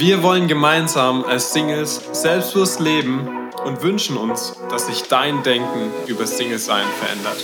Wir wollen gemeinsam als Singles selbstbewusst leben und wünschen uns, dass sich dein Denken über Single-Sein verändert.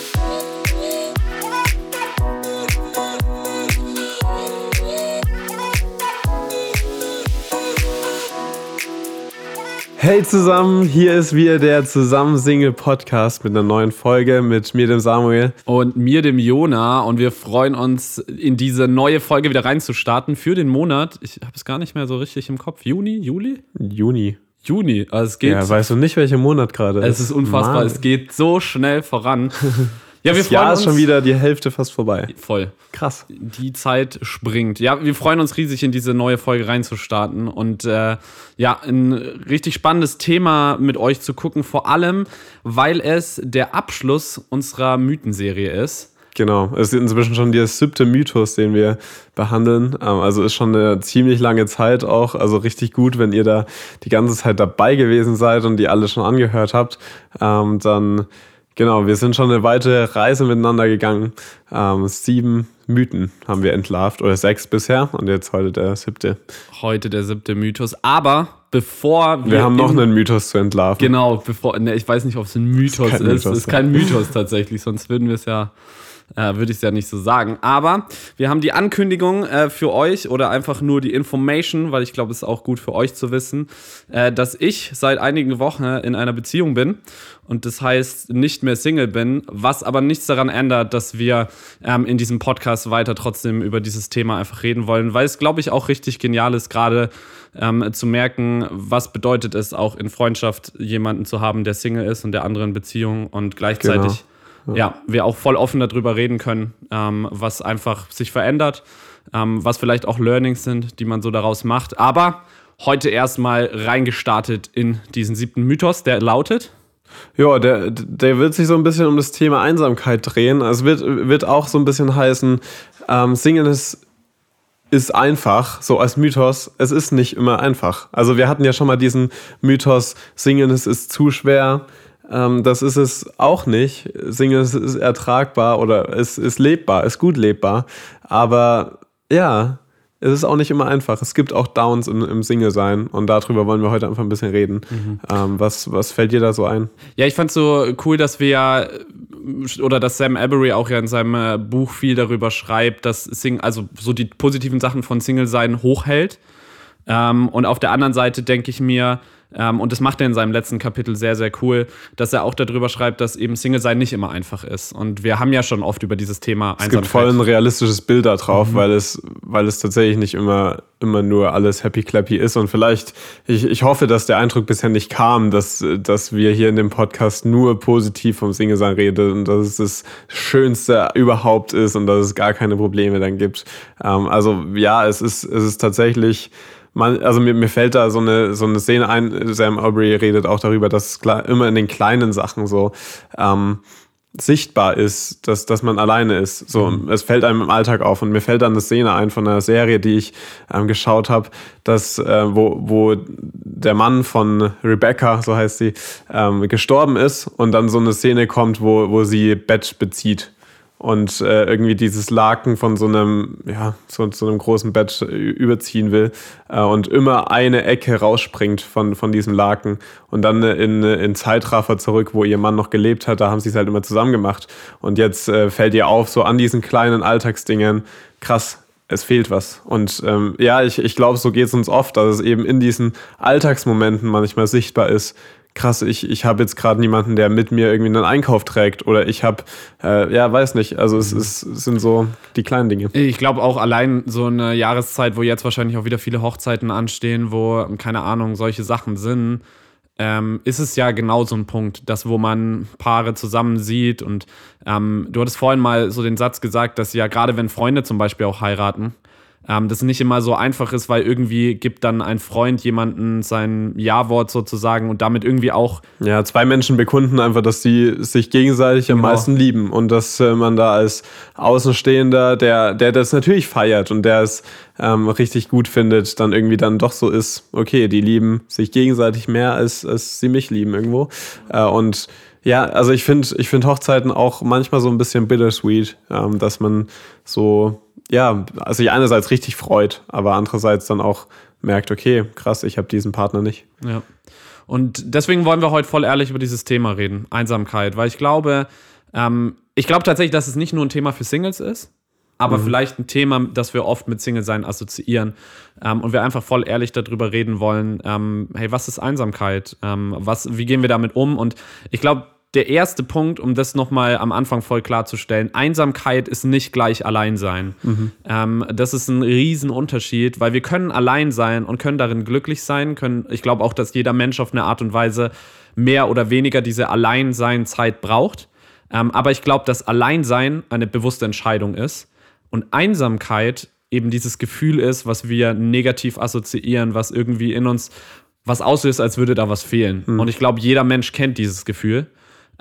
Hey zusammen, hier ist wieder der Zusammen-Single-Podcast mit einer neuen Folge mit mir, dem Samuel. Und mir, dem Jona. Und wir freuen uns, in diese neue Folge wieder reinzustarten für den Monat. Ich habe es gar nicht mehr so richtig im Kopf. Juni, Juli? Juni. Juni. Also es geht. Ja, weißt du nicht, welcher Monat gerade ist? Es ist unfassbar. Mann. Es geht so schnell voran. Ja, wir das Jahr ist schon wieder die Hälfte fast vorbei. Voll. Krass. Die Zeit springt. Ja, wir freuen uns riesig, in diese neue Folge reinzustarten und äh, ja, ein richtig spannendes Thema mit euch zu gucken, vor allem, weil es der Abschluss unserer Mythenserie ist. Genau, es ist inzwischen schon der siebte Mythos, den wir behandeln. Ähm, also ist schon eine ziemlich lange Zeit auch. Also richtig gut, wenn ihr da die ganze Zeit dabei gewesen seid und die alle schon angehört habt. Ähm, dann Genau, wir sind schon eine weite Reise miteinander gegangen. Ähm, sieben Mythen haben wir entlarvt, oder sechs bisher, und jetzt heute der siebte. Heute der siebte Mythos. Aber bevor wir. Wir haben noch einen Mythos zu entlarven. Genau, bevor. Ne, ich weiß nicht, ob es ein Mythos ist. Es ist, ist kein Mythos tatsächlich, sonst würden wir es ja äh, würde ich es ja nicht so sagen. Aber wir haben die Ankündigung äh, für euch oder einfach nur die Information, weil ich glaube, es ist auch gut für euch zu wissen, äh, dass ich seit einigen Wochen in einer Beziehung bin und das heißt nicht mehr Single bin, was aber nichts daran ändert, dass wir ähm, in diesem Podcast weiter trotzdem über dieses Thema einfach reden wollen, weil es, glaube ich, auch richtig genial ist, gerade ähm, zu merken, was bedeutet es auch in Freundschaft jemanden zu haben, der Single ist und der anderen Beziehung und gleichzeitig. Genau ja, wir auch voll offen darüber reden können, ähm, was einfach sich verändert, ähm, was vielleicht auch Learnings sind, die man so daraus macht. Aber heute erstmal reingestartet in diesen siebten Mythos, der lautet. Ja, der, der wird sich so ein bisschen um das Thema Einsamkeit drehen. Also wird, wird auch so ein bisschen heißen, ähm, Singen ist, ist einfach, so als Mythos. Es ist nicht immer einfach. Also wir hatten ja schon mal diesen Mythos, Singen ist zu schwer. Ähm, das ist es auch nicht. Single ist, ist ertragbar oder es ist lebbar, ist gut lebbar. Aber ja, es ist auch nicht immer einfach. Es gibt auch Downs im, im Single-Sein und darüber wollen wir heute einfach ein bisschen reden. Mhm. Ähm, was, was fällt dir da so ein? Ja, ich fand es so cool, dass wir ja, oder dass Sam Avery auch ja in seinem äh, Buch viel darüber schreibt, dass Sing also so die positiven Sachen von Single-Sein hochhält. Ähm, und auf der anderen Seite denke ich mir, ähm, und das macht er in seinem letzten Kapitel sehr, sehr cool, dass er auch darüber schreibt, dass eben Single sein nicht immer einfach ist. Und wir haben ja schon oft über dieses Thema Einsamkeit. Es gibt voll ein realistisches Bild da drauf, mhm. weil, es, weil es tatsächlich nicht immer, immer nur alles happy clappy ist. Und vielleicht, ich, ich hoffe, dass der Eindruck bisher nicht kam, dass, dass wir hier in dem Podcast nur positiv vom Single sein reden und dass es das Schönste überhaupt ist und dass es gar keine Probleme dann gibt. Ähm, also ja, es ist, es ist tatsächlich man, also mir, mir fällt da so eine, so eine Szene ein, Sam Aubrey redet auch darüber, dass es immer in den kleinen Sachen so ähm, sichtbar ist, dass, dass man alleine ist. So, mhm. es fällt einem im Alltag auf. Und mir fällt dann eine Szene ein von einer Serie, die ich ähm, geschaut habe, dass, äh, wo, wo der Mann von Rebecca, so heißt sie, ähm, gestorben ist und dann so eine Szene kommt, wo, wo sie Bett bezieht und äh, irgendwie dieses Laken von so einem, ja, so, so einem großen Bett überziehen will äh, und immer eine Ecke rausspringt von, von diesem Laken und dann in, in Zeitraffer zurück, wo ihr Mann noch gelebt hat, da haben sie es halt immer zusammen gemacht. Und jetzt äh, fällt ihr auf, so an diesen kleinen Alltagsdingen, krass, es fehlt was. Und ähm, ja, ich, ich glaube, so geht es uns oft, dass es eben in diesen Alltagsmomenten manchmal sichtbar ist, krass, ich, ich habe jetzt gerade niemanden, der mit mir irgendwie einen Einkauf trägt oder ich habe, äh, ja, weiß nicht, also es, ist, es sind so die kleinen Dinge. Ich glaube auch allein so eine Jahreszeit, wo jetzt wahrscheinlich auch wieder viele Hochzeiten anstehen, wo, keine Ahnung, solche Sachen sind, ähm, ist es ja genau so ein Punkt, das, wo man Paare zusammen sieht und ähm, du hattest vorhin mal so den Satz gesagt, dass ja gerade wenn Freunde zum Beispiel auch heiraten, ähm, das nicht immer so einfach ist, weil irgendwie gibt dann ein Freund jemanden sein Ja-Wort sozusagen und damit irgendwie auch. Ja, zwei Menschen bekunden einfach, dass sie sich gegenseitig genau. am meisten lieben und dass äh, man da als Außenstehender, der, der das natürlich feiert und der es ähm, richtig gut findet, dann irgendwie dann doch so ist, okay, die lieben sich gegenseitig mehr, als, als sie mich lieben irgendwo. Äh, und Ja, also ich finde ich find Hochzeiten auch manchmal so ein bisschen bittersweet, ähm, dass man so, ja, also sich einerseits richtig freut, aber andererseits dann auch merkt, okay, krass, ich habe diesen Partner nicht. Ja. Und deswegen wollen wir heute voll ehrlich über dieses Thema reden, Einsamkeit, weil ich glaube, ähm, ich glaube tatsächlich, dass es nicht nur ein Thema für Singles ist, aber mhm. vielleicht ein Thema, das wir oft mit Single-Sein assoziieren ähm, und wir einfach voll ehrlich darüber reden wollen, ähm, hey, was ist Einsamkeit? Ähm, was, wie gehen wir damit um? Und ich glaube, der erste Punkt, um das nochmal am Anfang voll klarzustellen, Einsamkeit ist nicht gleich Alleinsein. Mhm. Ähm, das ist ein Riesenunterschied, weil wir können allein sein und können darin glücklich sein. Können, ich glaube auch, dass jeder Mensch auf eine Art und Weise mehr oder weniger diese Alleinsein-Zeit braucht. Ähm, aber ich glaube, dass Alleinsein eine bewusste Entscheidung ist und Einsamkeit eben dieses Gefühl ist, was wir negativ assoziieren, was irgendwie in uns was auslöst, als würde da was fehlen. Mhm. Und ich glaube, jeder Mensch kennt dieses Gefühl.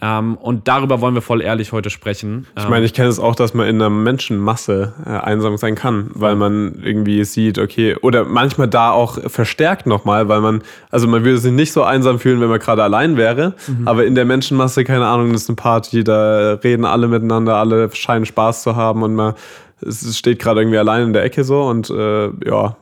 Ähm, und darüber wollen wir voll ehrlich heute sprechen. Ich meine, ich kenne es auch, dass man in einer Menschenmasse äh, einsam sein kann, weil man irgendwie sieht, okay, oder manchmal da auch verstärkt nochmal, weil man, also man würde sich nicht so einsam fühlen, wenn man gerade allein wäre, mhm. aber in der Menschenmasse, keine Ahnung, das ist eine Party, da reden alle miteinander, alle scheinen Spaß zu haben und man es steht gerade irgendwie allein in der Ecke so und äh, ja,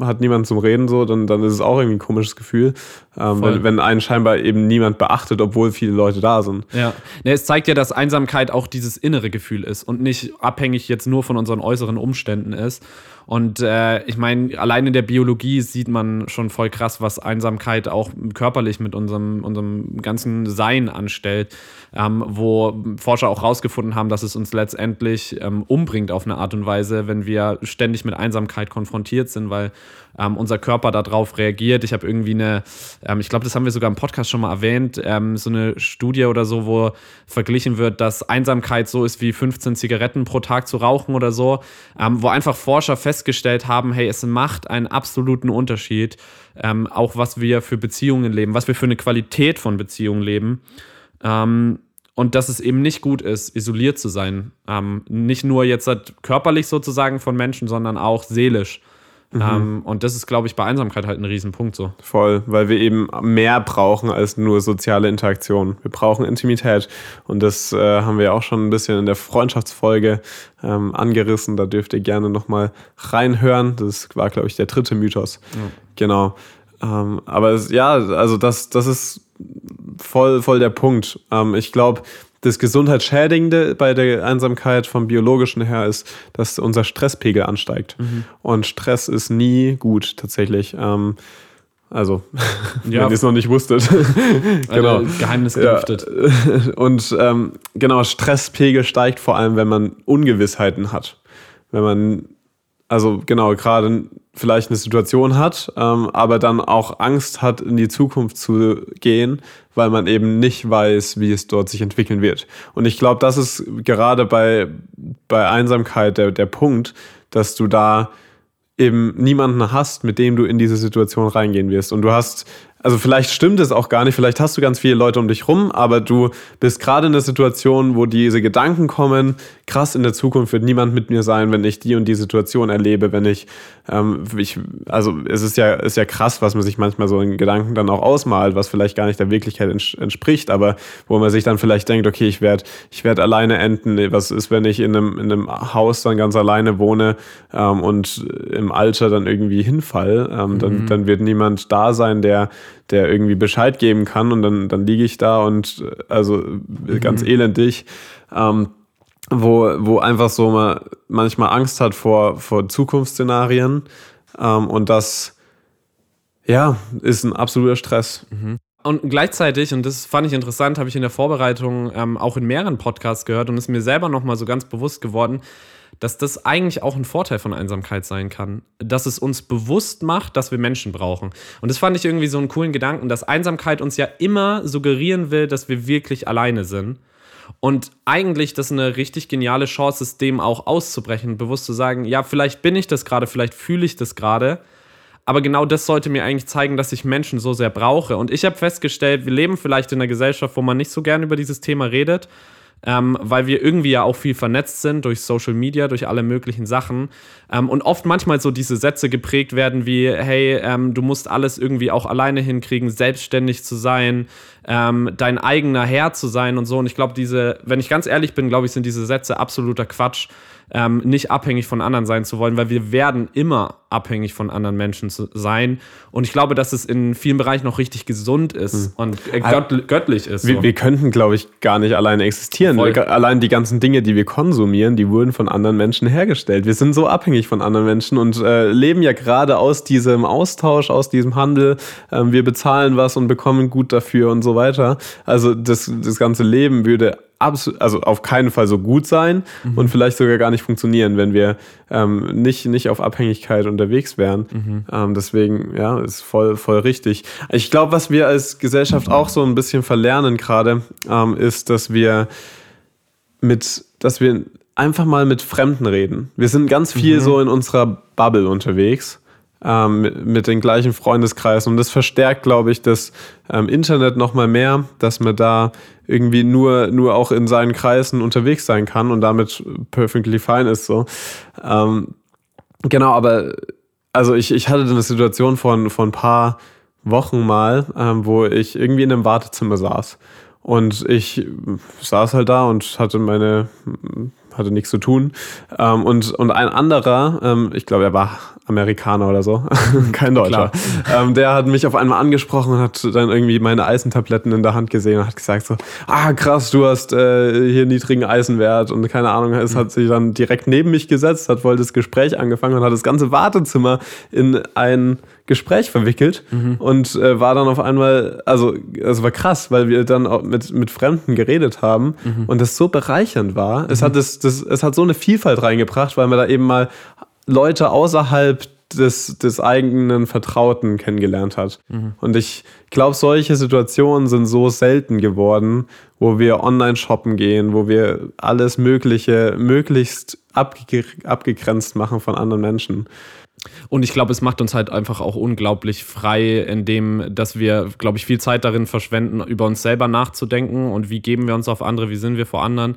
hat niemand zum Reden so, dann, dann ist es auch irgendwie ein komisches Gefühl, ähm, wenn, wenn einen scheinbar eben niemand beachtet, obwohl viele Leute da sind. Ja, ne, es zeigt ja, dass Einsamkeit auch dieses innere Gefühl ist und nicht abhängig jetzt nur von unseren äußeren Umständen ist. Und äh, ich meine, allein in der Biologie sieht man schon voll krass, was Einsamkeit auch körperlich mit unserem, unserem ganzen Sein anstellt, ähm, wo Forscher auch rausgefunden haben, dass es uns letztendlich ähm, umbringt auf eine Art und Weise, wenn wir ständig mit Einsamkeit konfrontiert sind, weil ähm, unser Körper darauf reagiert. Ich habe irgendwie eine, ähm, ich glaube, das haben wir sogar im Podcast schon mal erwähnt, ähm, so eine Studie oder so, wo verglichen wird, dass Einsamkeit so ist wie 15 Zigaretten pro Tag zu rauchen oder so, ähm, wo einfach Forscher festgestellt haben, hey, es macht einen absoluten Unterschied, auch was wir für Beziehungen leben, was wir für eine Qualität von Beziehungen leben. Ähm, und dass es eben nicht gut ist, isoliert zu sein. Ähm, nicht nur jetzt halt körperlich sozusagen von Menschen, sondern auch seelisch. Mhm. Ähm, und das ist, glaube ich, bei Einsamkeit halt ein Riesenpunkt so. Voll, weil wir eben mehr brauchen als nur soziale Interaktion. Wir brauchen Intimität. Und das äh, haben wir auch schon ein bisschen in der Freundschaftsfolge ähm, angerissen. Da dürft ihr gerne nochmal reinhören. Das war, glaube ich, der dritte Mythos. Ja. Genau. Ähm, aber es, ja, also das, das ist voll, voll der Punkt. Ähm, ich glaube, das Gesundheitsschädigende bei der Einsamkeit vom biologischen her ist, dass unser Stresspegel ansteigt. Mhm. Und Stress ist nie gut tatsächlich. Ähm, also, ja. wenn ihr es noch nicht wusstet. genau. Also, Geheimnis gelüftet. Ja. Und ähm, genau, Stresspegel steigt vor allem, wenn man Ungewissheiten hat. Wenn man, also genau, gerade vielleicht eine Situation hat, ähm, aber dann auch Angst hat, in die Zukunft zu gehen, weil man eben nicht weiß, wie es dort sich entwickeln wird. Und ich glaube, das ist gerade bei, bei Einsamkeit der, der Punkt, dass du da eben niemanden hast, mit dem du in diese Situation reingehen wirst. Und du hast also vielleicht stimmt es auch gar nicht, vielleicht hast du ganz viele Leute um dich rum, aber du bist gerade in der Situation, wo diese Gedanken kommen, krass, in der Zukunft wird niemand mit mir sein, wenn ich die und die Situation erlebe, wenn ich, ähm, ich also es ist ja, ist ja krass, was man sich manchmal so in Gedanken dann auch ausmalt, was vielleicht gar nicht der Wirklichkeit entspricht, aber wo man sich dann vielleicht denkt, okay, ich werde ich werd alleine enden, was ist, wenn ich in einem, in einem Haus dann ganz alleine wohne ähm, und im Alter dann irgendwie hinfall, ähm, mhm. dann, dann wird niemand da sein, der der irgendwie Bescheid geben kann und dann, dann liege ich da und also mhm. ganz elendig. Ähm, wo, wo einfach so man manchmal Angst hat vor, vor Zukunftsszenarien. Ähm, und das, ja, ist ein absoluter Stress. Mhm. Und gleichzeitig, und das fand ich interessant, habe ich in der Vorbereitung ähm, auch in mehreren Podcasts gehört und ist mir selber nochmal so ganz bewusst geworden, dass das eigentlich auch ein Vorteil von Einsamkeit sein kann. Dass es uns bewusst macht, dass wir Menschen brauchen. Und das fand ich irgendwie so einen coolen Gedanken, dass Einsamkeit uns ja immer suggerieren will, dass wir wirklich alleine sind. Und eigentlich das eine richtig geniale Chance ist, dem auch auszubrechen, bewusst zu sagen, ja, vielleicht bin ich das gerade, vielleicht fühle ich das gerade. Aber genau das sollte mir eigentlich zeigen, dass ich Menschen so sehr brauche. Und ich habe festgestellt, wir leben vielleicht in einer Gesellschaft, wo man nicht so gern über dieses Thema redet ähm, weil wir irgendwie ja auch viel vernetzt sind durch Social Media, durch alle möglichen Sachen. Ähm, und oft manchmal so diese Sätze geprägt werden wie, hey, ähm, du musst alles irgendwie auch alleine hinkriegen, selbstständig zu sein, ähm, dein eigener Herr zu sein und so. Und ich glaube, diese, wenn ich ganz ehrlich bin, glaube ich, sind diese Sätze absoluter Quatsch ähm, nicht abhängig von anderen sein zu wollen, weil wir werden immer abhängig von anderen Menschen zu sein. Und ich glaube, dass es in vielen Bereichen noch richtig gesund ist mhm. und äh, gött göttlich ist. So. Wir, wir, könnten, glaube ich, gar nicht alleine existieren. Wir, allein die ganzen Dinge, die wir konsumieren, die wurden von anderen Menschen hergestellt. Wir sind so abhängig von anderen Menschen und äh, leben ja gerade aus diesem Austausch, aus diesem Handel. Ähm, wir bezahlen was und bekommen gut dafür und so weiter. Also das, das ganze Leben würde absolut, also auf keinen Fall so gut sein mhm. und vielleicht sogar gar nicht funktionieren, wenn wir ähm, nicht, nicht auf Abhängigkeit unterwegs wären. Mhm. Ähm, deswegen, ja, ist voll, voll richtig. Ich glaube, was wir als Gesellschaft auch so ein bisschen verlernen gerade, ähm, ist, dass wir mit, dass wir einfach mal mit Fremden reden. Wir sind ganz viel mhm. so in unserer Bubble unterwegs ähm, mit, den gleichen Freundeskreisen. Und das verstärkt, glaube ich, das ähm, Internet noch mal mehr, dass man da irgendwie nur, nur auch in seinen Kreisen unterwegs sein kann und damit perfectly fine ist. So. Ähm, genau, aber also ich, ich hatte eine Situation von, von ein paar Wochen mal, ähm, wo ich irgendwie in einem Wartezimmer saß. Und ich saß halt da und hatte meine, hatte nichts zu tun. Ähm, und, und ein anderer, ähm, ich glaube, er war Amerikaner oder so, kein Deutscher. Ähm, der hat mich auf einmal angesprochen und hat dann irgendwie meine Eisentabletten in der Hand gesehen und hat gesagt so, ah krass, du hast äh, hier niedrigen Eisenwert und keine Ahnung, es mhm. hat sich dann direkt neben mich gesetzt, hat wohl das Gespräch angefangen und hat das ganze Wartezimmer in ein Gespräch verwickelt mhm. und äh, war dann auf einmal, also es war krass, weil wir dann auch mit, mit Fremden geredet haben mhm. und das so bereichernd war. Es, mhm. hat das, das, es hat so eine Vielfalt reingebracht, weil man da eben mal Leute außerhalb des, des eigenen Vertrauten kennengelernt hat. Mhm. Und ich glaube, solche Situationen sind so selten geworden, wo wir online shoppen gehen, wo wir alles Mögliche möglichst abge abgegrenzt machen von anderen Menschen. Und ich glaube, es macht uns halt einfach auch unglaublich frei, indem, dass wir, glaube ich, viel Zeit darin verschwenden, über uns selber nachzudenken und wie geben wir uns auf andere, wie sind wir vor anderen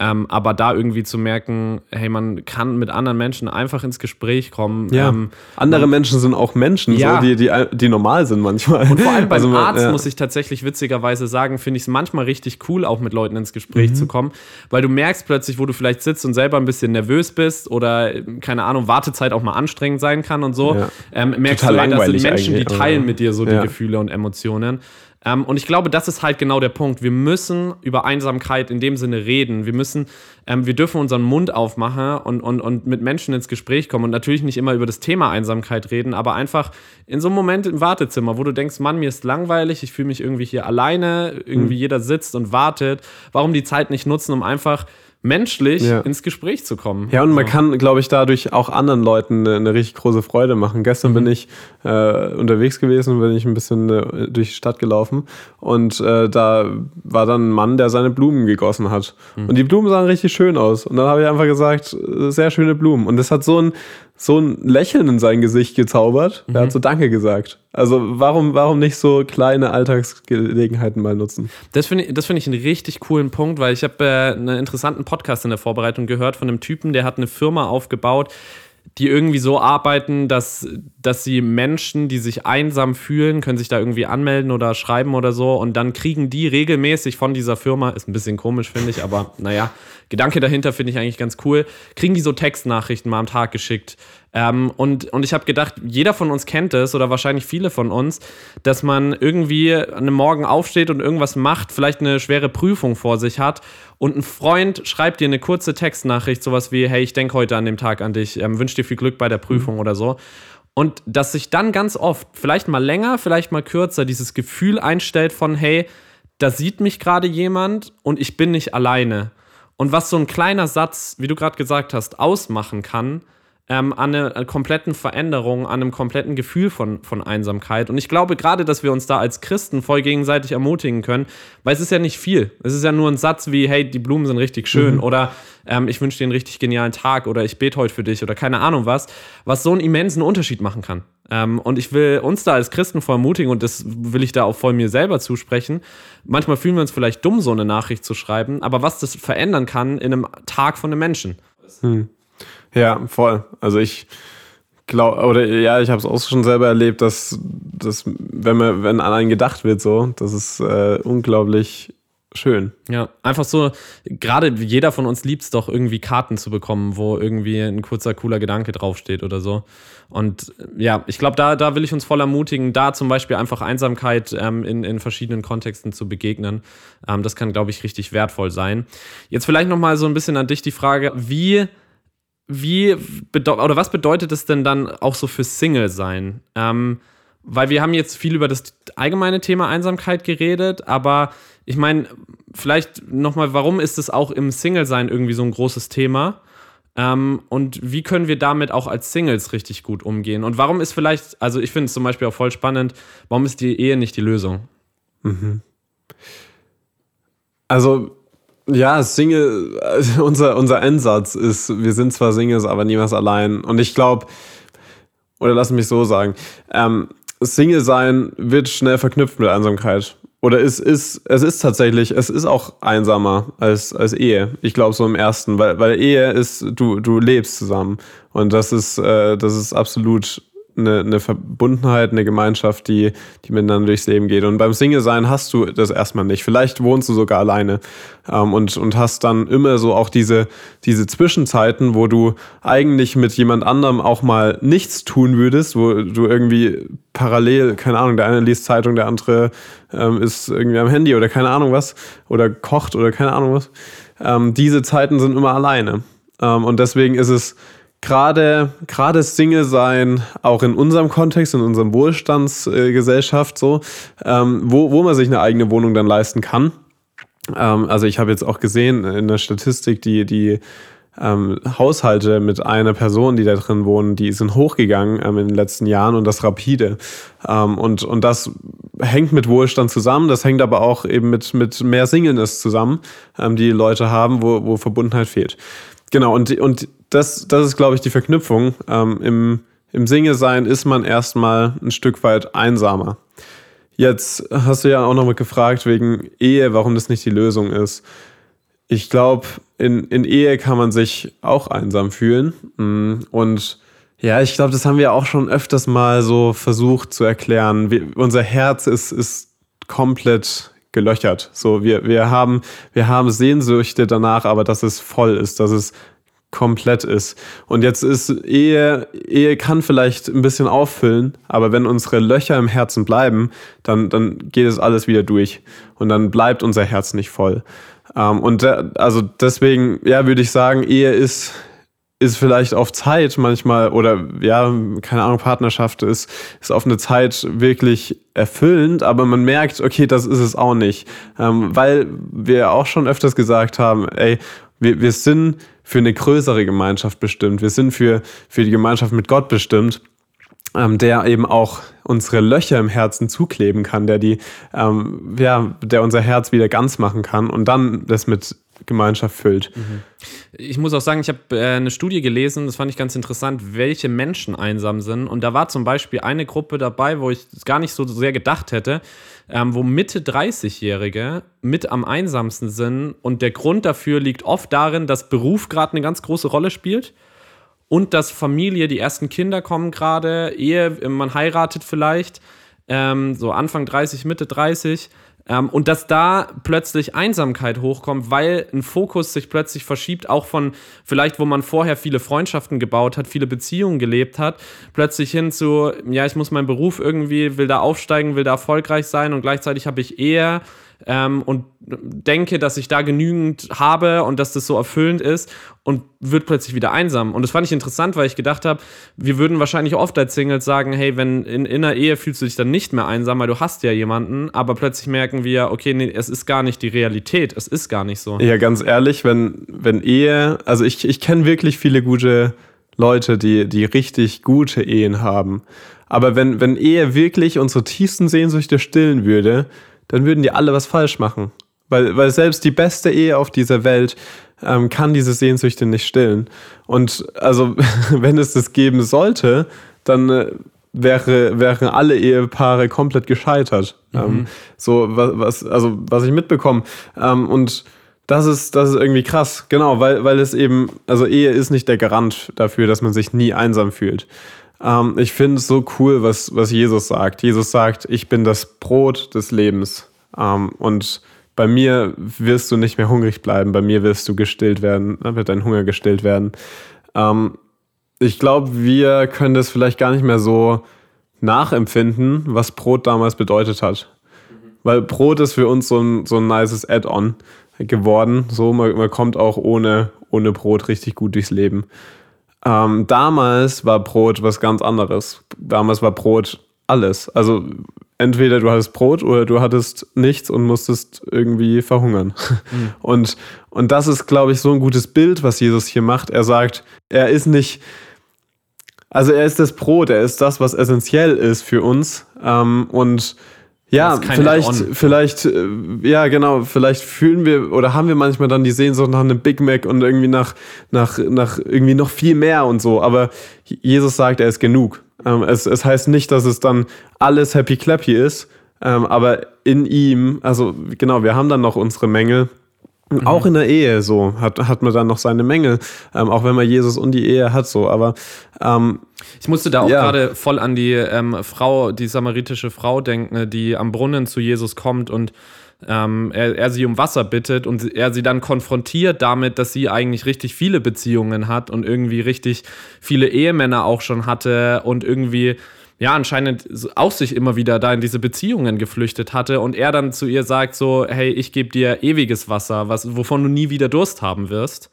ähm, aber da irgendwie zu merken, hey, man kann mit anderen Menschen einfach ins Gespräch kommen. Ja. Ähm, Andere Menschen sind auch Menschen, ja. so, die, die, die normal sind manchmal. Und vor allem beim also, Arzt ja. muss ich tatsächlich witzigerweise sagen, finde ich es manchmal richtig cool, auch mit Leuten ins Gespräch mhm. zu kommen, weil du merkst plötzlich, wo du vielleicht sitzt und selber ein bisschen nervös bist oder, keine Ahnung, Wartezeit auch mal anstrengend sein kann und so. Ja. Ähm, merkst Total du, das sind Menschen, die teilen mit dir so die Gefühle und Emotionen. Ähm, und ich glaube, das ist halt genau der Punkt. Wir müssen über Einsamkeit in dem Sinne reden. Wir müssen, ähm, wir dürfen unseren Mund aufmachen und, und, und mit Menschen ins Gespräch kommen und natürlich nicht immer über das Thema Einsamkeit reden, aber einfach in so einem Moment im Wartezimmer, wo du denkst, Mann, mir ist langweilig, ich fühle mich irgendwie hier alleine, irgendwie mhm. jeder sitzt und wartet. Warum die Zeit nicht nutzen, um einfach menschlich ja. ins Gespräch zu kommen. Ja, und man kann, glaube ich, dadurch auch anderen Leuten eine, eine richtig große Freude machen. Gestern mhm. bin ich äh, unterwegs gewesen, bin ich ein bisschen äh, durch die Stadt gelaufen und äh, da war dann ein Mann, der seine Blumen gegossen hat. Mhm. Und die Blumen sahen richtig schön aus. Und dann habe ich einfach gesagt, äh, sehr schöne Blumen. Und das hat so ein, so ein Lächeln in sein Gesicht gezaubert. Mhm. Er hat so Danke gesagt. Also warum, warum nicht so kleine Alltagsgelegenheiten mal nutzen? Das finde ich, find ich einen richtig coolen Punkt, weil ich habe äh, einen interessanten Podcast in der Vorbereitung gehört von einem Typen, der hat eine Firma aufgebaut, die irgendwie so arbeiten, dass, dass sie Menschen, die sich einsam fühlen, können sich da irgendwie anmelden oder schreiben oder so und dann kriegen die regelmäßig von dieser Firma, ist ein bisschen komisch, finde ich, aber naja, Gedanke dahinter finde ich eigentlich ganz cool, kriegen die so Textnachrichten mal am Tag geschickt. Ähm, und, und ich habe gedacht, jeder von uns kennt es oder wahrscheinlich viele von uns, dass man irgendwie an einem Morgen aufsteht und irgendwas macht, vielleicht eine schwere Prüfung vor sich hat und ein Freund schreibt dir eine kurze Textnachricht, sowas wie, hey, ich denke heute an dem Tag an dich, ähm, wünsche dir viel Glück bei der Prüfung mhm. oder so. Und dass sich dann ganz oft, vielleicht mal länger, vielleicht mal kürzer, dieses Gefühl einstellt von, hey, da sieht mich gerade jemand und ich bin nicht alleine. Und was so ein kleiner Satz, wie du gerade gesagt hast, ausmachen kann, ähm, an einer kompletten Veränderung, an einem kompletten Gefühl von, von Einsamkeit. Und ich glaube gerade, dass wir uns da als Christen voll gegenseitig ermutigen können, weil es ist ja nicht viel. Es ist ja nur ein Satz wie, hey, die Blumen sind richtig schön mhm. oder ähm, ich wünsche dir einen richtig genialen Tag oder ich bete heute für dich oder keine Ahnung was, was so einen immensen Unterschied machen kann. Ähm, und ich will uns da als Christen voll ermutigen und das will ich da auch voll mir selber zusprechen. Manchmal fühlen wir uns vielleicht dumm, so eine Nachricht zu schreiben, aber was das verändern kann in einem Tag von einem Menschen. Mhm. Ja, voll. Also ich glaub, oder ja, ich habe es auch schon selber erlebt, dass, dass wenn man, wenn an einen gedacht wird, so, das ist äh, unglaublich schön. Ja, einfach so, gerade jeder von uns liebt es doch, irgendwie Karten zu bekommen, wo irgendwie ein kurzer, cooler Gedanke draufsteht oder so. Und ja, ich glaube, da, da will ich uns voll ermutigen, da zum Beispiel einfach Einsamkeit ähm, in, in verschiedenen Kontexten zu begegnen. Ähm, das kann, glaube ich, richtig wertvoll sein. Jetzt vielleicht nochmal so ein bisschen an dich die Frage, wie wie oder was bedeutet es denn dann auch so für Single sein? Ähm, weil wir haben jetzt viel über das allgemeine Thema Einsamkeit geredet, aber ich meine, vielleicht nochmal, warum ist es auch im Single-Sein irgendwie so ein großes Thema? Ähm, und wie können wir damit auch als Singles richtig gut umgehen? Und warum ist vielleicht, also ich finde es zum Beispiel auch voll spannend, warum ist die Ehe nicht die Lösung? Mhm. Also, ja, Single, unser, unser Endsatz ist, wir sind zwar Singles, aber niemals allein. Und ich glaube, oder lass mich so sagen, ähm, Single sein wird schnell verknüpft mit Einsamkeit. Oder es ist, es ist tatsächlich, es ist auch einsamer als, als Ehe. Ich glaube so im ersten, weil, weil Ehe ist, du, du lebst zusammen. Und das ist, äh, das ist absolut eine, eine Verbundenheit, eine Gemeinschaft, die, die miteinander durchs Leben geht. Und beim Single-Sein hast du das erstmal nicht. Vielleicht wohnst du sogar alleine ähm, und, und hast dann immer so auch diese, diese Zwischenzeiten, wo du eigentlich mit jemand anderem auch mal nichts tun würdest, wo du irgendwie parallel, keine Ahnung, der eine liest Zeitung, der andere ähm, ist irgendwie am Handy oder keine Ahnung was oder kocht oder keine Ahnung was. Ähm, diese Zeiten sind immer alleine. Ähm, und deswegen ist es gerade gerade Single sein, auch in unserem Kontext, in unserem Wohlstandsgesellschaft so, ähm, wo, wo man sich eine eigene Wohnung dann leisten kann. Ähm, also ich habe jetzt auch gesehen in der Statistik, die, die ähm, Haushalte mit einer Person, die da drin wohnen, die sind hochgegangen ähm, in den letzten Jahren und das rapide. Ähm, und, und das hängt mit Wohlstand zusammen, das hängt aber auch eben mit, mit mehr Singleness zusammen, ähm, die Leute haben, wo, wo Verbundenheit fehlt. Genau, und, und das, das ist, glaube ich, die Verknüpfung. Ähm, Im im Single-Sein ist man erstmal ein Stück weit einsamer. Jetzt hast du ja auch noch mal gefragt wegen Ehe, warum das nicht die Lösung ist. Ich glaube, in, in Ehe kann man sich auch einsam fühlen. Mm, und ja, ich glaube, das haben wir auch schon öfters mal so versucht zu erklären. Wir, unser Herz ist, ist komplett gelöchert. So, wir, wir, haben, wir haben Sehnsüchte danach, aber dass es voll ist, dass es komplett ist. Und jetzt ist Ehe, Ehe kann vielleicht ein bisschen auffüllen, aber wenn unsere Löcher im Herzen bleiben, dann, dann geht es alles wieder durch und dann bleibt unser Herz nicht voll. Ähm, und der, also deswegen, ja, würde ich sagen, Ehe ist, ist vielleicht auf Zeit manchmal oder ja, keine Ahnung, Partnerschaft ist, ist auf eine Zeit wirklich erfüllend, aber man merkt, okay, das ist es auch nicht. Ähm, weil wir auch schon öfters gesagt haben, ey, wir, wir sind für eine größere Gemeinschaft bestimmt. Wir sind für, für die Gemeinschaft mit Gott bestimmt, ähm, der eben auch unsere Löcher im Herzen zukleben kann, der die, ähm, ja, der unser Herz wieder ganz machen kann und dann das mit Gemeinschaft füllt. Mhm. Ich muss auch sagen, ich habe äh, eine Studie gelesen, das fand ich ganz interessant, welche Menschen einsam sind. Und da war zum Beispiel eine Gruppe dabei, wo ich gar nicht so sehr gedacht hätte, ähm, wo Mitte 30-Jährige mit am einsamsten sind. Und der Grund dafür liegt oft darin, dass Beruf gerade eine ganz große Rolle spielt. Und dass Familie, die ersten Kinder kommen gerade, Ehe, man heiratet vielleicht, ähm, so Anfang 30, Mitte 30 ähm, und dass da plötzlich Einsamkeit hochkommt, weil ein Fokus sich plötzlich verschiebt, auch von vielleicht, wo man vorher viele Freundschaften gebaut hat, viele Beziehungen gelebt hat, plötzlich hin zu, ja, ich muss meinen Beruf irgendwie, will da aufsteigen, will da erfolgreich sein und gleichzeitig habe ich eher ähm, und denke, dass ich da genügend habe und dass das so erfüllend ist und wird plötzlich wieder einsam. Und das fand ich interessant, weil ich gedacht habe, wir würden wahrscheinlich oft als Singles sagen, hey, wenn in, in einer Ehe fühlst du dich dann nicht mehr einsam, weil du hast ja jemanden, aber plötzlich merken wir, okay, nee, es ist gar nicht die Realität, es ist gar nicht so. Ja, ganz ehrlich, wenn, wenn Ehe, also ich, ich kenne wirklich viele gute Leute, die, die richtig gute Ehen haben. Aber wenn, wenn Ehe wirklich unsere tiefsten Sehnsüchte stillen würde, dann würden die alle was falsch machen. Weil, weil selbst die beste Ehe auf dieser Welt ähm, kann diese Sehnsüchte nicht stillen. Und also, wenn es das geben sollte, dann äh, wäre, wären alle Ehepaare komplett gescheitert. Mhm. Ähm, so, was, was, also, was ich mitbekomme. Ähm, und Das ist, das ist irgendwie krass, genau, weil, weil es eben, also Ehe ist nicht der Garant dafür, dass man sich nie einsam fühlt. Ähm, ich finde es so cool, was, was Jesus sagt. Jesus sagt, ich bin das Brot des Lebens. Ähm, und bei mir wirst du nicht mehr hungrig bleiben, bei mir wirst du gestillt werden, dann wird dein Hunger gestillt werden. Ähm, ich glaube, wir können das vielleicht gar nicht mehr so nachempfinden, was Brot damals bedeutet hat. Weil Brot ist für uns so ein, so ein nices Add-on geworden. So, man, man kommt auch ohne, ohne Brot richtig gut durchs Leben. Ähm, damals war Brot was ganz anderes. Damals war Brot alles. Also entweder du hattest Brot oder du hattest nichts und musstest irgendwie verhungern. Mhm. Und, und das ist, glaube ich, so ein gutes Bild, was Jesus hier macht. Er sagt, er ist nicht, also er ist das Brot, er ist das, was essentiell ist für uns. Ähm, und ja, vielleicht, vielleicht, äh, ja, genau, vielleicht fühlen wir oder haben wir manchmal dann die Sehnsucht nach einem Big Mac und irgendwie nach, nach, nach irgendwie noch viel mehr und so. Aber Jesus sagt, er ist genug. Ähm, es, es heißt nicht, dass es dann alles happy clappy ist, ähm, aber in ihm, also genau, wir haben dann noch unsere Mängel. Mhm. Auch in der Ehe so hat, hat man dann noch seine Mängel, ähm, auch wenn man Jesus und die Ehe hat so. Aber ähm, ich musste da auch ja. gerade voll an die ähm, Frau, die samaritische Frau denken, die am Brunnen zu Jesus kommt und ähm, er, er, sie um Wasser bittet und er sie dann konfrontiert damit, dass sie eigentlich richtig viele Beziehungen hat und irgendwie richtig viele Ehemänner auch schon hatte und irgendwie ja, anscheinend auch sich immer wieder da in diese Beziehungen geflüchtet hatte und er dann zu ihr sagt so, hey, ich gebe dir ewiges Wasser, was, wovon du nie wieder Durst haben wirst.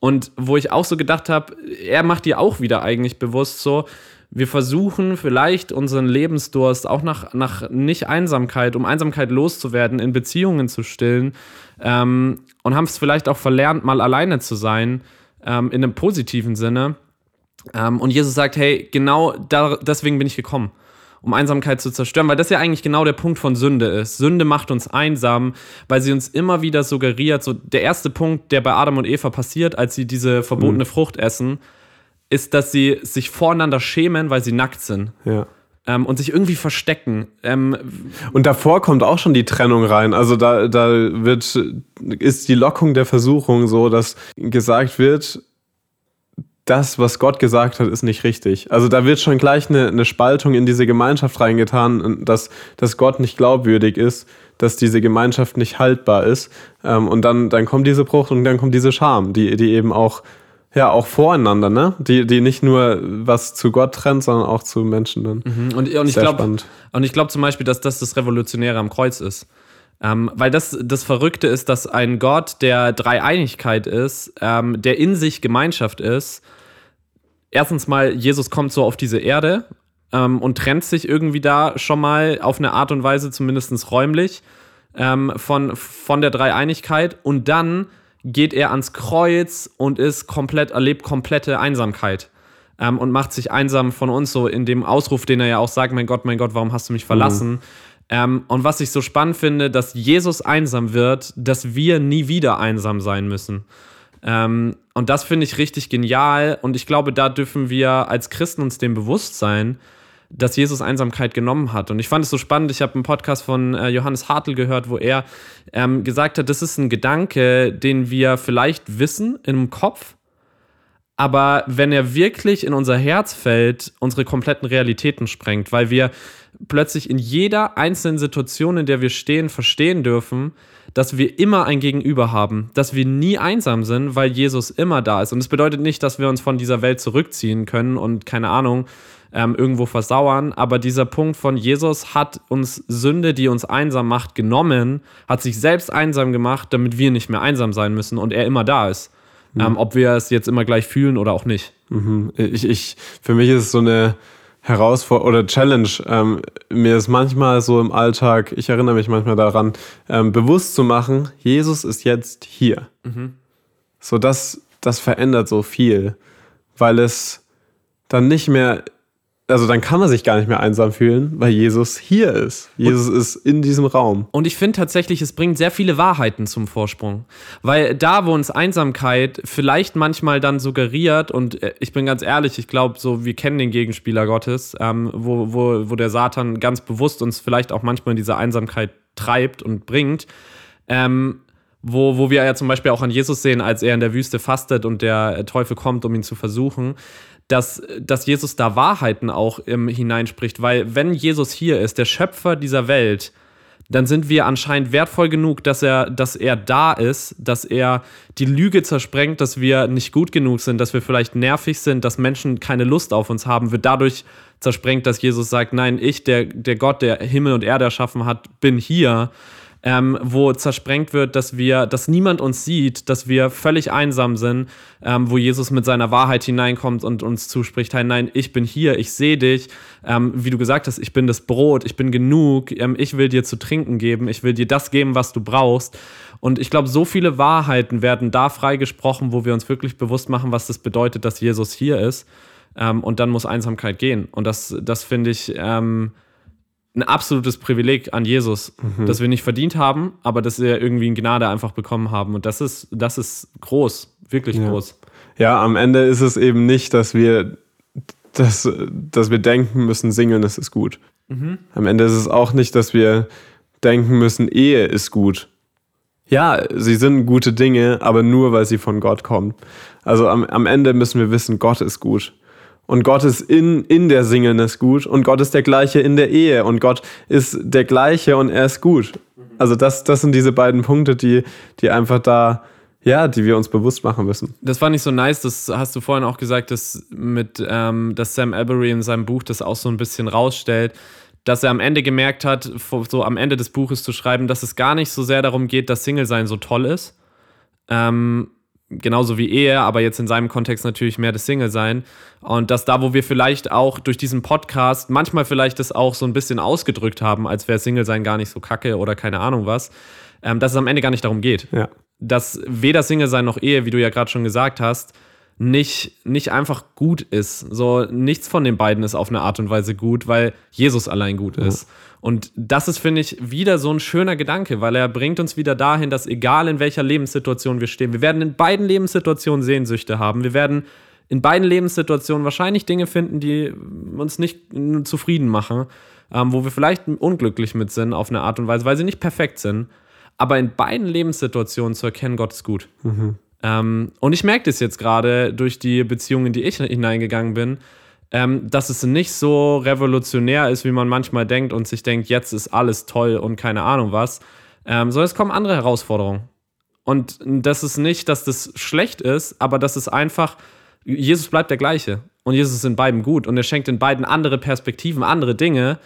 Und wo ich auch so gedacht habe, er macht dir auch wieder eigentlich bewusst so, wir versuchen vielleicht unseren Lebensdurst auch nach, nach Nicht-Einsamkeit, um Einsamkeit loszuwerden, in Beziehungen zu stillen ähm, und haben es vielleicht auch verlernt, mal alleine zu sein, ähm, in einem positiven Sinne. Ähm, und Jesus sagt, hey, genau da, deswegen bin ich gekommen um Einsamkeit zu zerstören, weil das ja eigentlich genau der Punkt von Sünde ist. Sünde macht uns einsam, weil sie uns immer wieder suggeriert, so der erste Punkt, der bei Adam und Eva passiert, als sie diese verbotene mhm. Frucht essen, ist, dass sie sich voreinander schämen, weil sie nackt sind. Ja. Ähm, und sich irgendwie verstecken. Ähm, und davor kommt auch schon die Trennung rein. Also da, da wird, ist die Lockung der Versuchung so, dass gesagt wird, das, was Gott gesagt hat, ist nicht richtig. Also da wird schon gleich eine, eine Spaltung in diese Gemeinschaft reingetan, dass, dass Gott nicht glaubwürdig ist, dass diese Gemeinschaft nicht haltbar ist. Ähm, und dann, dann kommt diese Frucht und dann kommt diese Scham, die, die eben auch ja, auch voreinander, ne? Die, die nicht nur was zu Gott trennt, sondern auch zu Menschen dann. Mhm. Und, und, ich glaube, und ich glaube zum Beispiel, dass das das Revolutionäre am Kreuz ist. Ähm, weil das, das Verrückte ist, dass ein Gott, der Dreieinigkeit ist, ähm, der in sich Gemeinschaft ist, erstens mal, Jesus kommt so auf diese Erde ähm, und trennt sich irgendwie da schon mal auf eine Art und Weise, zumindest räumlich, ähm, von, von der Dreieinigkeit. Und dann geht er ans Kreuz und ist komplett, erlebt komplette Einsamkeit. Ähm, und macht sich einsam von uns, so in dem Ausruf, den er ja auch sagt: Mein Gott, mein Gott, warum hast du mich verlassen? Mhm. Ähm, und was ich so spannend finde, dass Jesus einsam wird, dass wir nie wieder einsam sein müssen. Ähm, und das finde ich richtig genial. Und ich glaube, da dürfen wir als Christen uns dem bewusst sein, dass Jesus Einsamkeit genommen hat. Und ich fand es so spannend. Ich habe einen Podcast von äh, Johannes Hartl gehört, wo er ähm, gesagt hat, das ist ein Gedanke, den wir vielleicht wissen im Kopf, aber wenn er wirklich in unser Herz fällt, unsere kompletten Realitäten sprengt, weil wir plötzlich in jeder einzelnen Situation, in der wir stehen, verstehen dürfen, dass wir immer ein Gegenüber haben, dass wir nie einsam sind, weil Jesus immer da ist. Und es bedeutet nicht, dass wir uns von dieser Welt zurückziehen können und keine Ahnung, ähm, irgendwo versauern. Aber dieser Punkt von Jesus hat uns Sünde, die uns einsam macht, genommen, hat sich selbst einsam gemacht, damit wir nicht mehr einsam sein müssen und er immer da ist. Mhm. Ähm, ob wir es jetzt immer gleich fühlen oder auch nicht. Mhm. Ich, ich, für mich ist es so eine Herausforderung oder Challenge. Ähm, mir ist manchmal so im Alltag, ich erinnere mich manchmal daran, ähm, bewusst zu machen, Jesus ist jetzt hier. Mhm. So, das, das verändert so viel, weil es dann nicht mehr also dann kann man sich gar nicht mehr einsam fühlen, weil Jesus hier ist. Jesus und, ist in diesem Raum. Und ich finde tatsächlich, es bringt sehr viele Wahrheiten zum Vorsprung. Weil da, wo uns Einsamkeit vielleicht manchmal dann suggeriert, und äh, ich bin ganz ehrlich, ich glaube, so, wir kennen den Gegenspieler Gottes, ähm, wo, wo, wo der Satan ganz bewusst uns vielleicht auch manchmal in diese Einsamkeit treibt und bringt, ähm, wo, wo wir ja zum Beispiel auch an Jesus sehen, als er in der Wüste fastet und der Teufel kommt, um ihn zu versuchen, dass, dass Jesus da Wahrheiten auch im hineinspricht. Weil wenn Jesus hier ist, der Schöpfer dieser Welt, dann sind wir anscheinend wertvoll genug, dass er, dass er da ist, dass er die Lüge zersprengt, dass wir nicht gut genug sind, dass wir vielleicht nervig sind, dass Menschen keine Lust auf uns haben, wird dadurch zersprengt, dass Jesus sagt, nein, ich, der, der Gott, der Himmel und Erde erschaffen hat, bin hier ähm, wo zersprengt wird, dass wir, dass niemand uns sieht, dass wir völlig einsam sind, ähm, wo Jesus mit seiner Wahrheit hineinkommt und uns zuspricht, hey, nein, ich bin hier, ich sehe dich, ähm, wie du gesagt hast, ich bin das Brot, ich bin genug, ähm, ich will dir zu trinken geben, ich will dir das geben, was du brauchst. Und ich glaube, so viele Wahrheiten werden da freigesprochen, wo wir uns wirklich bewusst machen, was das bedeutet, dass Jesus hier ist. Ähm, und dann muss Einsamkeit gehen. Und das, das finde ich, ähm, ein absolutes Privileg an Jesus, mhm. das wir nicht verdient haben, aber dass wir irgendwie in Gnade einfach bekommen haben. Und das ist, das ist groß, wirklich ja. groß. Ja, am Ende ist es eben nicht, dass wir, dass, dass wir denken müssen, singen, das ist gut. Mhm. Am Ende ist es auch nicht, dass wir denken müssen, Ehe ist gut. Ja, sie sind gute Dinge, aber nur, weil sie von Gott kommen. Also am, am Ende müssen wir wissen, Gott ist gut. Und Gott ist in, in der Singleness gut und Gott ist der gleiche in der Ehe und Gott ist der gleiche und er ist gut. Also das, das sind diese beiden Punkte, die, die einfach da, ja, die wir uns bewusst machen müssen. Das fand ich so nice, das hast du vorhin auch gesagt, dass mit, ähm, dass Sam Avery in seinem Buch das auch so ein bisschen rausstellt, dass er am Ende gemerkt hat, so am Ende des Buches zu schreiben, dass es gar nicht so sehr darum geht, dass Single sein so toll ist, ähm, genauso wie Ehe, aber jetzt in seinem Kontext natürlich mehr das Single-Sein. Und dass da, wo wir vielleicht auch durch diesen Podcast manchmal vielleicht das auch so ein bisschen ausgedrückt haben, als wäre Single-Sein gar nicht so kacke oder keine Ahnung was, ähm, dass es am Ende gar nicht darum geht. Ja. Dass weder Single-Sein noch Ehe, wie du ja gerade schon gesagt hast, nicht, nicht einfach gut ist. So, nichts von den beiden ist auf eine Art und Weise gut, weil Jesus allein gut ist. Und das ist, finde ich, wieder so ein schöner Gedanke, weil er bringt uns wieder dahin, dass egal in welcher Lebenssituation wir stehen, wir werden in beiden Lebenssituationen Sehnsüchte haben. Wir werden in beiden Lebenssituationen wahrscheinlich Dinge finden, die uns nicht zufrieden machen, ähm, wo wir vielleicht unglücklich mit sind auf eine Art und Weise, weil sie nicht perfekt sind. Aber in beiden Lebenssituationen zu erkennen, Gott ist gut. Mhm. Ähm, und ich merke das jetzt gerade durch die Beziehungen, in die ich hineingegangen bin, ähm, dass es nicht so revolutionär ist, wie man manchmal denkt und sich denkt, jetzt ist alles toll und keine Ahnung was, ähm, sondern es kommen andere Herausforderungen. Und das ist nicht, dass das schlecht ist, aber das ist einfach, Jesus bleibt der gleiche und Jesus ist in beiden gut und er schenkt in beiden andere Perspektiven, andere Dinge,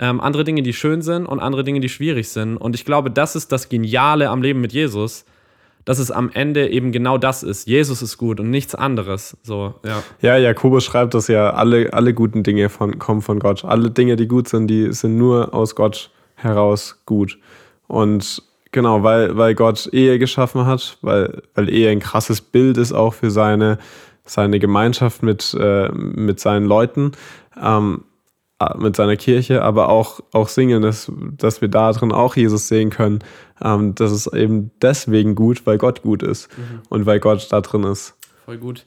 ähm, andere Dinge, die schön sind und andere Dinge, die schwierig sind. Und ich glaube, das ist das Geniale am Leben mit Jesus, dass es am Ende eben genau das ist. Jesus ist gut und nichts anderes. So, ja. Ja, Jakobus schreibt das ja, alle, alle guten Dinge von, kommen von Gott. Alle Dinge, die gut sind, die sind nur aus Gott heraus gut. Und genau, weil, weil Gott Ehe geschaffen hat, weil, weil Ehe ein krasses Bild ist auch für seine, seine Gemeinschaft mit, äh, mit seinen Leuten. Ähm, äh, mit seiner Kirche, aber auch, auch singen, dass, dass wir da drin auch Jesus sehen können. Ähm, das ist eben deswegen gut, weil Gott gut ist mhm. und weil Gott da drin ist. Voll gut.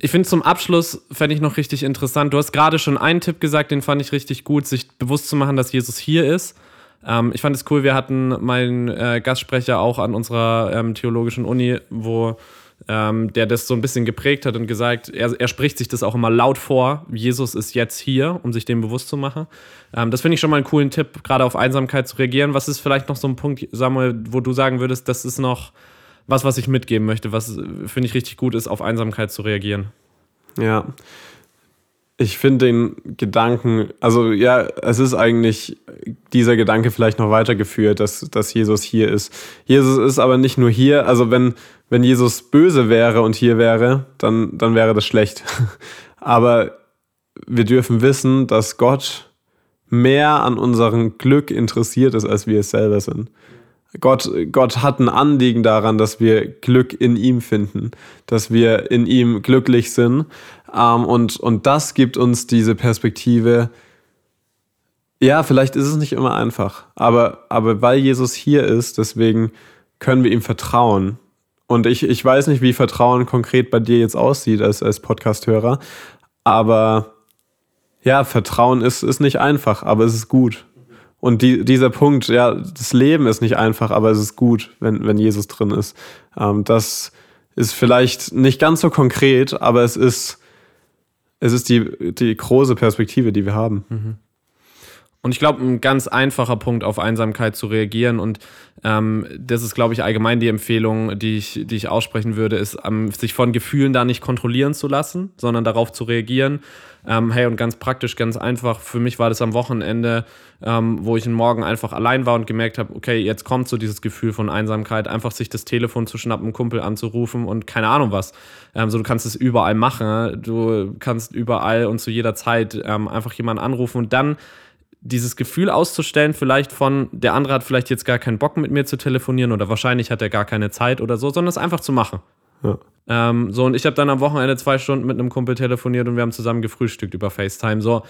Ich finde zum Abschluss, fände ich noch richtig interessant. Du hast gerade schon einen Tipp gesagt, den fand ich richtig gut, sich bewusst zu machen, dass Jesus hier ist. Ähm, ich fand es cool, wir hatten meinen äh, Gastsprecher auch an unserer ähm, theologischen Uni, wo ähm, der das so ein bisschen geprägt hat und gesagt, er, er spricht sich das auch immer laut vor, Jesus ist jetzt hier, um sich dem bewusst zu machen. Ähm, das finde ich schon mal einen coolen Tipp, gerade auf Einsamkeit zu reagieren. Was ist vielleicht noch so ein Punkt, Samuel, wo du sagen würdest, das ist noch was, was ich mitgeben möchte, was finde ich richtig gut ist, auf Einsamkeit zu reagieren? Ja, ich finde den Gedanken, also ja, es ist eigentlich dieser Gedanke vielleicht noch weitergeführt, dass, dass Jesus hier ist. Jesus ist aber nicht nur hier, also wenn, wenn Jesus böse wäre und hier wäre, dann, dann wäre das schlecht. aber wir dürfen wissen, dass Gott mehr an unserem Glück interessiert ist, als wir es selber sind. Gott, Gott hat ein Anliegen daran, dass wir Glück in ihm finden, dass wir in ihm glücklich sind. Ähm, und, und das gibt uns diese Perspektive. Ja, vielleicht ist es nicht immer einfach, aber, aber weil Jesus hier ist, deswegen können wir ihm vertrauen. Und ich, ich weiß nicht, wie Vertrauen konkret bei dir jetzt aussieht als, als Podcast-Hörer, aber ja, Vertrauen ist, ist nicht einfach, aber es ist gut. Und die, dieser Punkt, ja, das Leben ist nicht einfach, aber es ist gut, wenn, wenn Jesus drin ist. Ähm, das ist vielleicht nicht ganz so konkret, aber es ist, es ist die, die große Perspektive, die wir haben. Mhm. Und ich glaube, ein ganz einfacher Punkt auf Einsamkeit zu reagieren und ähm, das ist, glaube ich, allgemein die Empfehlung, die ich, die ich aussprechen würde, ist, ähm, sich von Gefühlen da nicht kontrollieren zu lassen, sondern darauf zu reagieren. Ähm, hey, und ganz praktisch, ganz einfach, für mich war das am Wochenende, ähm, wo ich einen Morgen einfach allein war und gemerkt habe, okay, jetzt kommt so dieses Gefühl von Einsamkeit, einfach sich das Telefon zu schnappen, einen Kumpel anzurufen und keine Ahnung was. Ähm, so, du kannst es überall machen, du kannst überall und zu jeder Zeit ähm, einfach jemanden anrufen und dann dieses Gefühl auszustellen, vielleicht von, der andere hat vielleicht jetzt gar keinen Bock mit mir zu telefonieren oder wahrscheinlich hat er gar keine Zeit oder so, sondern es einfach zu machen. Ja. Ähm, so, und ich habe dann am Wochenende zwei Stunden mit einem Kumpel telefoniert und wir haben zusammen gefrühstückt über FaceTime. So,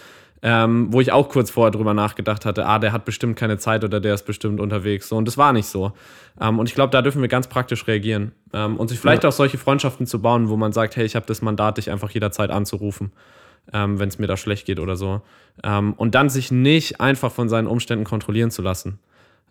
ähm, wo ich auch kurz vorher drüber nachgedacht hatte, ah, der hat bestimmt keine Zeit oder der ist bestimmt unterwegs. So, und das war nicht so. Ähm, und ich glaube, da dürfen wir ganz praktisch reagieren. Ähm, und sich vielleicht ja. auch solche Freundschaften zu bauen, wo man sagt, hey, ich habe das Mandat, dich einfach jederzeit anzurufen ähm, wenn es mir da schlecht geht oder so. Ähm, und dann sich nicht einfach von seinen Umständen kontrollieren zu lassen.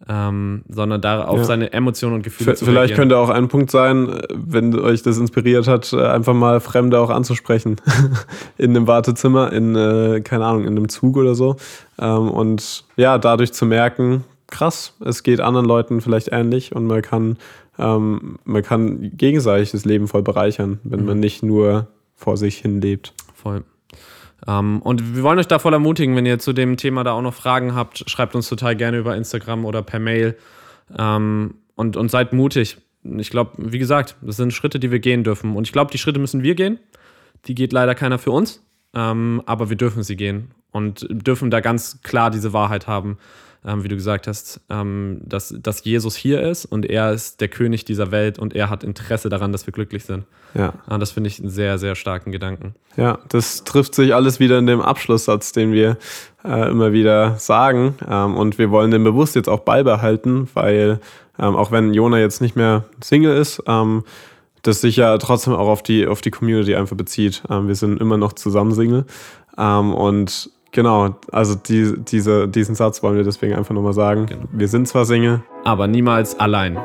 Ähm, sondern da auf ja. seine Emotionen und Gefühle v zu Vielleicht reagieren. könnte auch ein Punkt sein, wenn euch das inspiriert hat, äh, einfach mal Fremde auch anzusprechen. in einem Wartezimmer, in, äh, keine Ahnung, in einem Zug oder so. Ähm, und ja, dadurch zu merken, krass, es geht anderen Leuten vielleicht ähnlich und man kann, ähm, man kann gegenseitig das Leben voll bereichern, wenn mhm. man nicht nur vor sich hin lebt. Voll. Ähm, und wir wollen euch da voll ermutigen, wenn ihr zu dem Thema da auch noch Fragen habt, schreibt uns total gerne über Instagram oder per Mail. Ähm, und, und seid mutig. Ich glaube, wie gesagt, das sind Schritte, die wir gehen dürfen. Und ich glaube, die Schritte müssen wir gehen. Die geht leider keiner für uns. Ähm, aber wir dürfen sie gehen und dürfen da ganz klar diese Wahrheit haben ähm, wie du gesagt hast, ähm, dass, dass Jesus hier ist und er ist der König dieser Welt und er hat Interesse daran, dass wir glücklich sind. Ja. Ah, das finde ich einen sehr, sehr starken Gedanken. Ja, das trifft sich alles wieder in dem Abschlusssatz, den wir äh, immer wieder sagen. Ähm, und wir wollen den bewusst jetzt auch beibehalten, weil ähm, auch wenn Jona jetzt nicht mehr Single ist, ähm, das sich ja trotzdem auch auf die, auf die Community einfach bezieht. Ähm, wir sind immer noch zusammen Single. und Genau, also die, diese, diesen Satz wollen wir deswegen einfach nochmal sagen. Genau. Wir sind zwar Single, aber niemals allein.